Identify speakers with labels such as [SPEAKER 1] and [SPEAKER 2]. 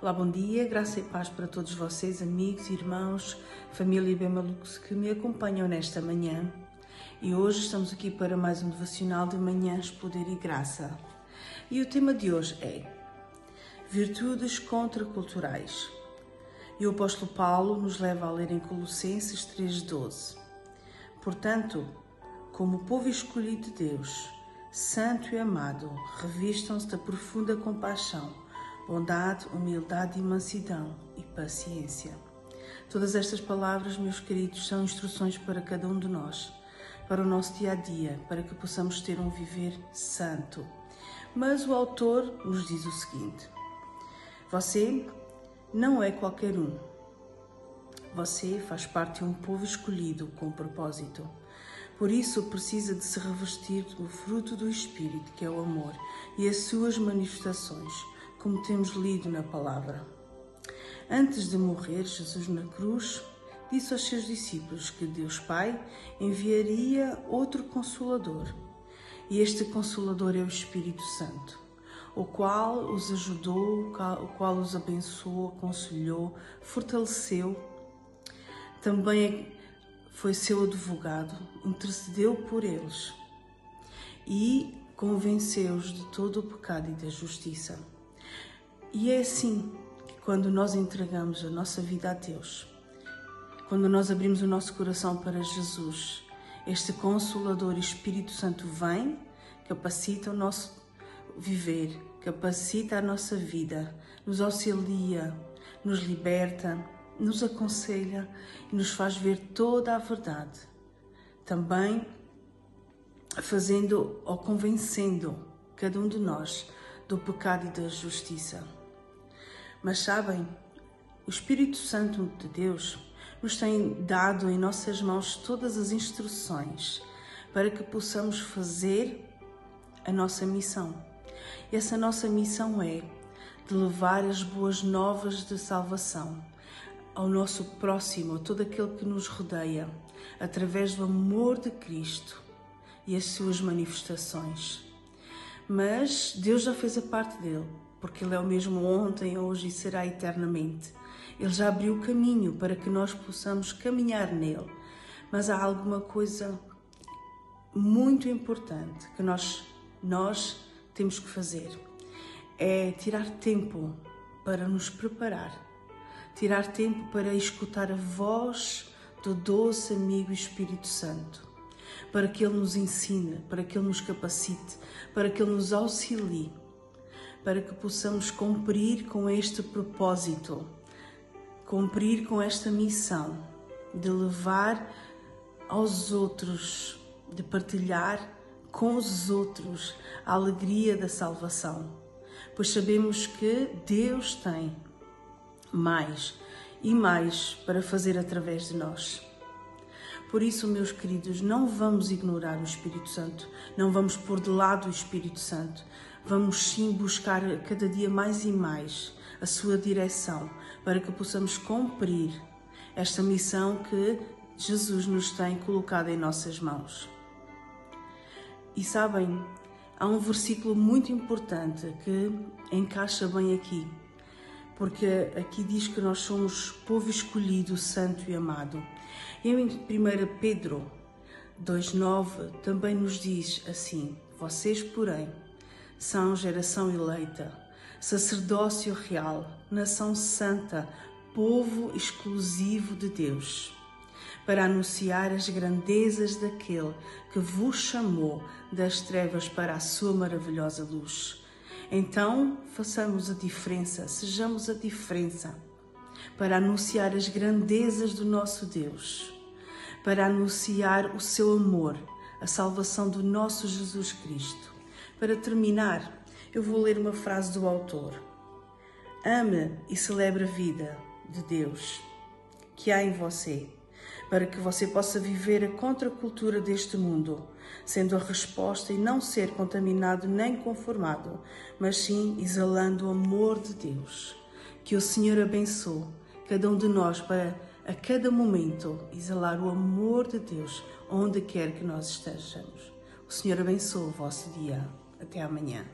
[SPEAKER 1] Olá, bom dia, graça e paz para todos vocês, amigos, irmãos, família Bemalux que me acompanham nesta manhã. E hoje estamos aqui para mais um devocional de Manhãs, Poder e Graça. E o tema de hoje é Virtudes contraculturais. E o apóstolo Paulo nos leva a ler em Colossenses 3,12. Portanto, como povo escolhido de Deus, santo e amado, revistam-se da profunda compaixão bondade, humildade mansidão e paciência. Todas estas palavras, meus queridos, são instruções para cada um de nós, para o nosso dia a dia, para que possamos ter um viver santo. Mas o autor nos diz o seguinte: Você não é qualquer um. Você faz parte de um povo escolhido com propósito. Por isso precisa de se revestir do fruto do Espírito, que é o amor, e as suas manifestações como temos lido na palavra. Antes de morrer, Jesus na cruz disse aos seus discípulos que Deus Pai enviaria outro consolador. E este consolador é o Espírito Santo, o qual os ajudou, o qual os abençoou, aconselhou, fortaleceu. Também foi seu advogado, intercedeu por eles e convenceu-os de todo o pecado e da justiça. E é assim que quando nós entregamos a nossa vida a Deus, quando nós abrimos o nosso coração para Jesus, este Consolador Espírito Santo vem, capacita o nosso viver, capacita a nossa vida, nos auxilia, nos liberta, nos aconselha e nos faz ver toda a verdade. Também fazendo ou convencendo cada um de nós do pecado e da justiça. Mas sabem, o Espírito Santo de Deus nos tem dado em nossas mãos todas as instruções para que possamos fazer a nossa missão. E essa nossa missão é de levar as boas novas de salvação ao nosso próximo, a todo aquele que nos rodeia, através do amor de Cristo e as suas manifestações. Mas Deus já fez a parte dele porque Ele é o mesmo ontem, hoje e será eternamente. Ele já abriu o caminho para que nós possamos caminhar nele. Mas há alguma coisa muito importante que nós, nós temos que fazer. É tirar tempo para nos preparar, tirar tempo para escutar a voz do doce amigo Espírito Santo, para que Ele nos ensine, para que Ele nos capacite, para que Ele nos auxilie para que possamos cumprir com este propósito, cumprir com esta missão de levar aos outros, de partilhar com os outros a alegria da salvação, pois sabemos que Deus tem mais e mais para fazer através de nós. Por isso, meus queridos, não vamos ignorar o Espírito Santo, não vamos pôr de lado o Espírito Santo. Vamos sim buscar cada dia mais e mais a sua direção para que possamos cumprir esta missão que Jesus nos tem colocado em nossas mãos. E sabem, há um versículo muito importante que encaixa bem aqui, porque aqui diz que nós somos povo escolhido, santo e amado. E em 1 Pedro 2,9 também nos diz assim: Vocês, porém, são geração eleita, sacerdócio real, nação santa, povo exclusivo de Deus, para anunciar as grandezas daquele que vos chamou das trevas para a sua maravilhosa luz. Então, façamos a diferença, sejamos a diferença, para anunciar as grandezas do nosso Deus, para anunciar o seu amor, a salvação do nosso Jesus Cristo para terminar, eu vou ler uma frase do autor. Ame e celebre a vida de Deus que há em você, para que você possa viver a contracultura deste mundo, sendo a resposta e não ser contaminado nem conformado, mas sim exalando o amor de Deus. Que o Senhor abençoe cada um de nós para a cada momento exalar o amor de Deus onde quer que nós estejamos. O Senhor abençoe o vosso dia. Até amanhã.